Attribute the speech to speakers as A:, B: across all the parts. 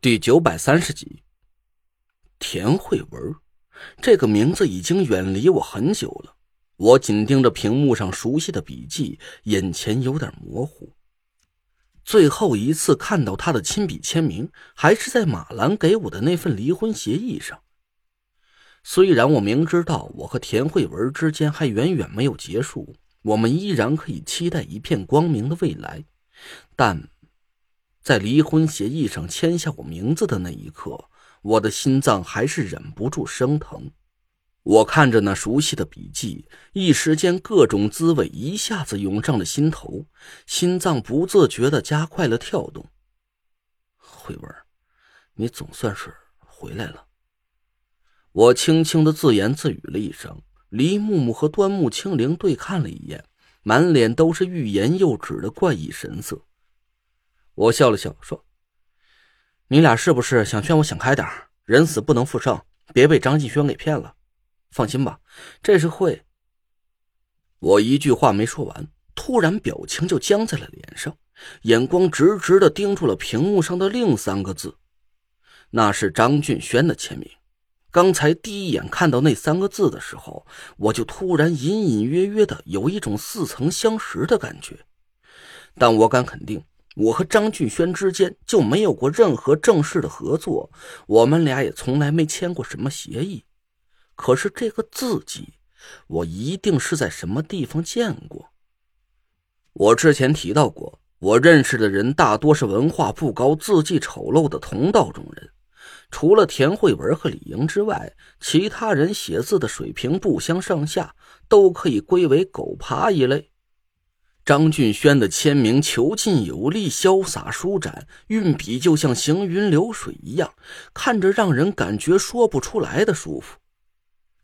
A: 第九百三十集，田慧文这个名字已经远离我很久了。我紧盯着屏幕上熟悉的笔记，眼前有点模糊。最后一次看到他的亲笔签名，还是在马兰给我的那份离婚协议上。虽然我明知道我和田慧文之间还远远没有结束，我们依然可以期待一片光明的未来，但，在离婚协议上签下我名字的那一刻，我的心脏还是忍不住生疼。我看着那熟悉的笔记，一时间各种滋味一下子涌上了心头，心脏不自觉的加快了跳动。慧文，你总算是回来了。我轻轻的自言自语了一声，黎木木和端木清灵对看了一眼，满脸都是欲言又止的怪异神色。我笑了笑，说：“你俩是不是想劝我想开点人死不能复生，别被张继轩给骗了？放心吧，这是会。”我一句话没说完，突然表情就僵在了脸上，眼光直直的盯住了屏幕上的另三个字，那是张俊轩的签名。刚才第一眼看到那三个字的时候，我就突然隐隐约约的有一种似曾相识的感觉。但我敢肯定，我和张俊轩之间就没有过任何正式的合作，我们俩也从来没签过什么协议。可是这个字迹，我一定是在什么地方见过。我之前提到过，我认识的人大多是文化不高、字迹丑陋的同道中人。除了田慧文和李莹之外，其他人写字的水平不相上下，都可以归为狗爬一类。张俊轩的签名遒劲有力、潇洒舒展，运笔就像行云流水一样，看着让人感觉说不出来的舒服。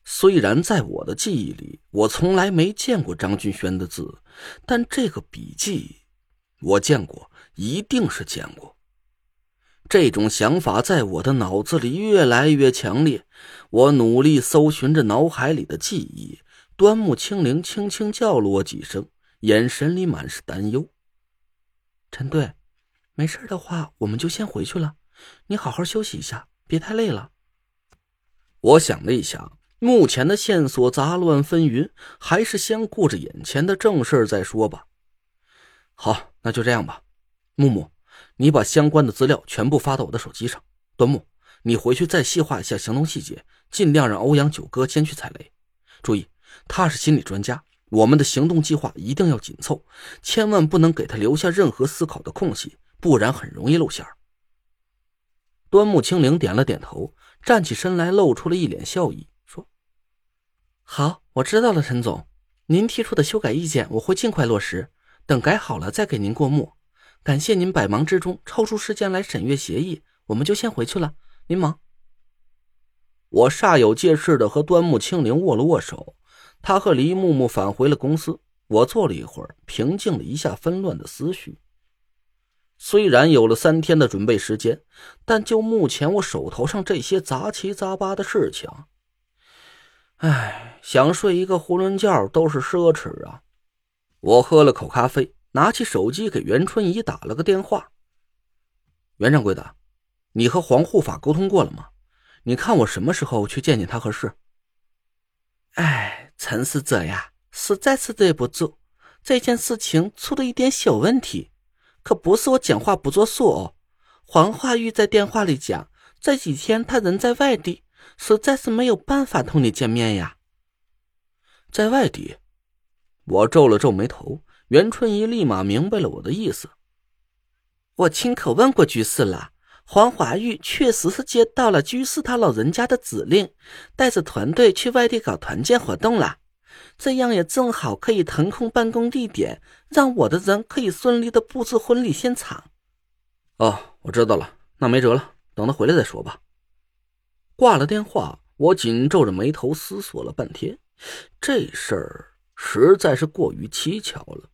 A: 虽然在我的记忆里，我从来没见过张俊轩的字，但这个笔记，我见过，一定是见过。这种想法在我的脑子里越来越强烈，我努力搜寻着脑海里的记忆。端木清灵轻轻叫了我几声，眼神里满是担忧。陈队，没事的话，我们就先回去了。你好好休息一下，别太累了。我想了一想，目前的线索杂乱纷纭，还是先顾着眼前的正事再说吧。好，那就这样吧，木木。你把相关的资料全部发到我的手机上。端木，你回去再细化一下行动细节，尽量让欧阳九哥先去踩雷。注意，他是心理专家，我们的行动计划一定要紧凑，千万不能给他留下任何思考的空隙，不然很容易露馅儿。端木清灵点了点头，站起身来，露出了一脸笑意，说：“好，我知道了，陈总，您提出的修改意见我会尽快落实，等改好了再给您过目。”感谢您百忙之中抽出时间来审阅协议，我们就先回去了。您忙。我煞有介事的和端木清灵握了握手，他和黎木木返回了公司。我坐了一会儿，平静了一下纷乱的思绪。虽然有了三天的准备时间，但就目前我手头上这些杂七杂八的事情，唉，想睡一个囫囵觉都是奢侈啊。我喝了口咖啡。拿起手机给袁春怡打了个电话。袁掌柜的，你和黄护法沟通过了吗？你看我什么时候去见见他合适？
B: 哎，陈使者呀，实在是对不住，这件事情出了一点小问题，可不是我讲话不作数哦。黄化玉在电话里讲，这几天他人在外地，实在是没有办法同你见面呀。
A: 在外地，我皱了皱眉头。袁春怡立马明白了我的意思。
B: 我亲口问过居士了，黄华玉确实是接到了居士他老人家的指令，带着团队去外地搞团建活动了。这样也正好可以腾空办公地点，让我的人可以顺利的布置婚礼现场。
A: 哦，我知道了，那没辙了，等他回来再说吧。挂了电话，我紧皱着眉头思索了半天，这事儿实在是过于蹊跷了。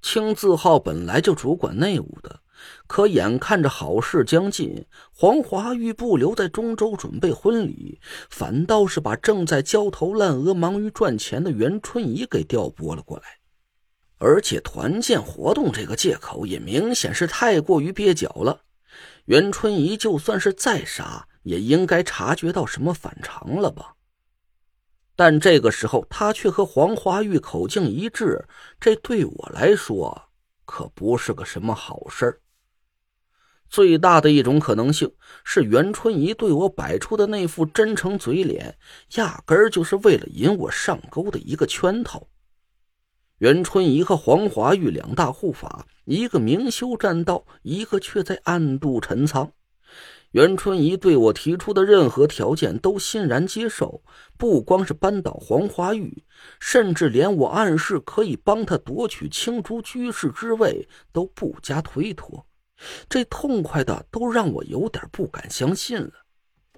A: 青字号本来就主管内务的，可眼看着好事将近，黄华玉不留在中州准备婚礼，反倒是把正在焦头烂额、忙于赚钱的袁春怡给调拨了过来。而且团建活动这个借口也明显是太过于蹩脚了。袁春怡就算是再傻，也应该察觉到什么反常了吧？但这个时候，他却和黄华玉口径一致，这对我来说可不是个什么好事儿。最大的一种可能性是，袁春怡对我摆出的那副真诚嘴脸，压根儿就是为了引我上钩的一个圈套。袁春怡和黄华玉两大护法，一个明修栈道，一个却在暗度陈仓。袁春怡对我提出的任何条件都欣然接受，不光是扳倒黄华玉，甚至连我暗示可以帮他夺取青竹居士之位都不加推脱。这痛快的都让我有点不敢相信了，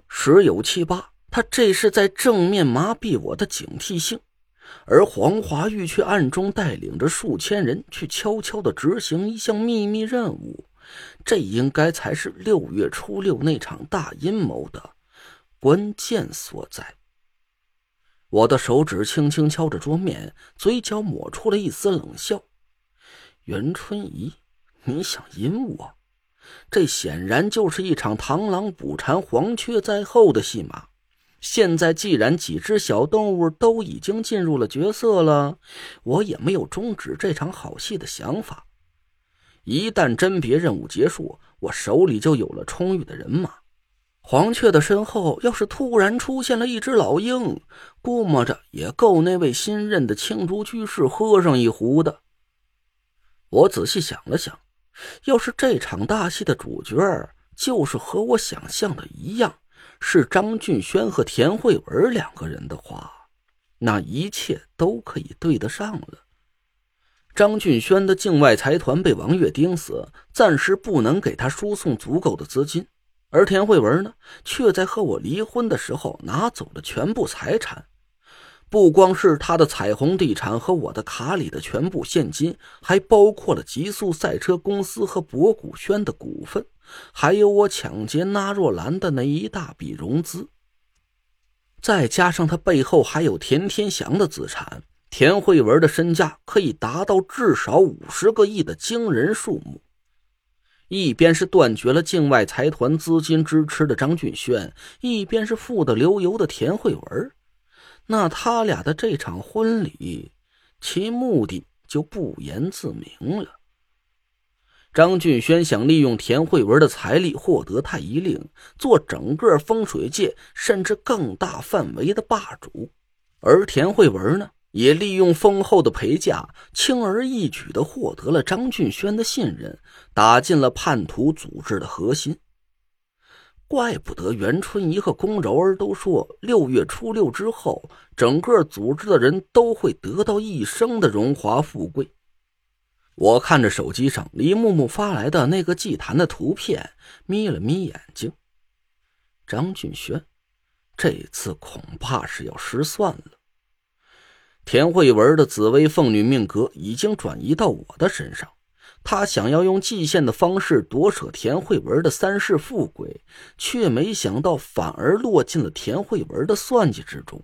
A: 十有七八，他这是在正面麻痹我的警惕性，而黄华玉却暗中带领着数千人去悄悄的执行一项秘密任务，这应该才是六月初六那场大阴谋的关键所在。我的手指轻轻敲着桌面，嘴角抹出了一丝冷笑：“袁春怡。”你想阴我？这显然就是一场螳螂捕蝉，黄雀在后的戏码。现在既然几只小动物都已经进入了角色了，我也没有终止这场好戏的想法。一旦甄别任务结束，我手里就有了充裕的人马。黄雀的身后要是突然出现了一只老鹰，估摸着也够那位新任的青竹居士喝上一壶的。我仔细想了想。要是这场大戏的主角就是和我想象的一样，是张俊轩和田慧文两个人的话，那一切都可以对得上了。张俊轩的境外财团被王月盯死，暂时不能给他输送足够的资金，而田慧文呢，却在和我离婚的时候拿走了全部财产。不光是他的彩虹地产和我的卡里的全部现金，还包括了极速赛车公司和博古轩的股份，还有我抢劫纳若兰的那一大笔融资。再加上他背后还有田天祥的资产，田慧文的身价可以达到至少五十个亿的惊人数目。一边是断绝了境外财团资金支持的张俊轩，一边是富得流油的田慧文。那他俩的这场婚礼，其目的就不言自明了。张俊轩想利用田慧文的财力获得太医令，做整个风水界甚至更大范围的霸主；而田慧文呢，也利用丰厚的陪嫁，轻而易举的获得了张俊轩的信任，打进了叛徒组织的核心。怪不得袁春怡和宫柔儿都说，六月初六之后，整个组织的人都会得到一生的荣华富贵。我看着手机上李木木发来的那个祭坛的图片，眯了眯眼睛。张俊轩，这次恐怕是要失算了。田慧文的紫薇凤女命格已经转移到我的身上。他想要用祭献的方式夺舍田慧文的三世富贵，却没想到反而落进了田慧文的算计之中。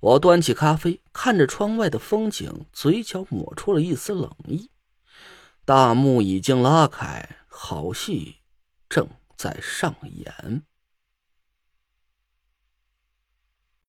A: 我端起咖啡，看着窗外的风景，嘴角抹出了一丝冷意。大幕已经拉开，好戏正在上演。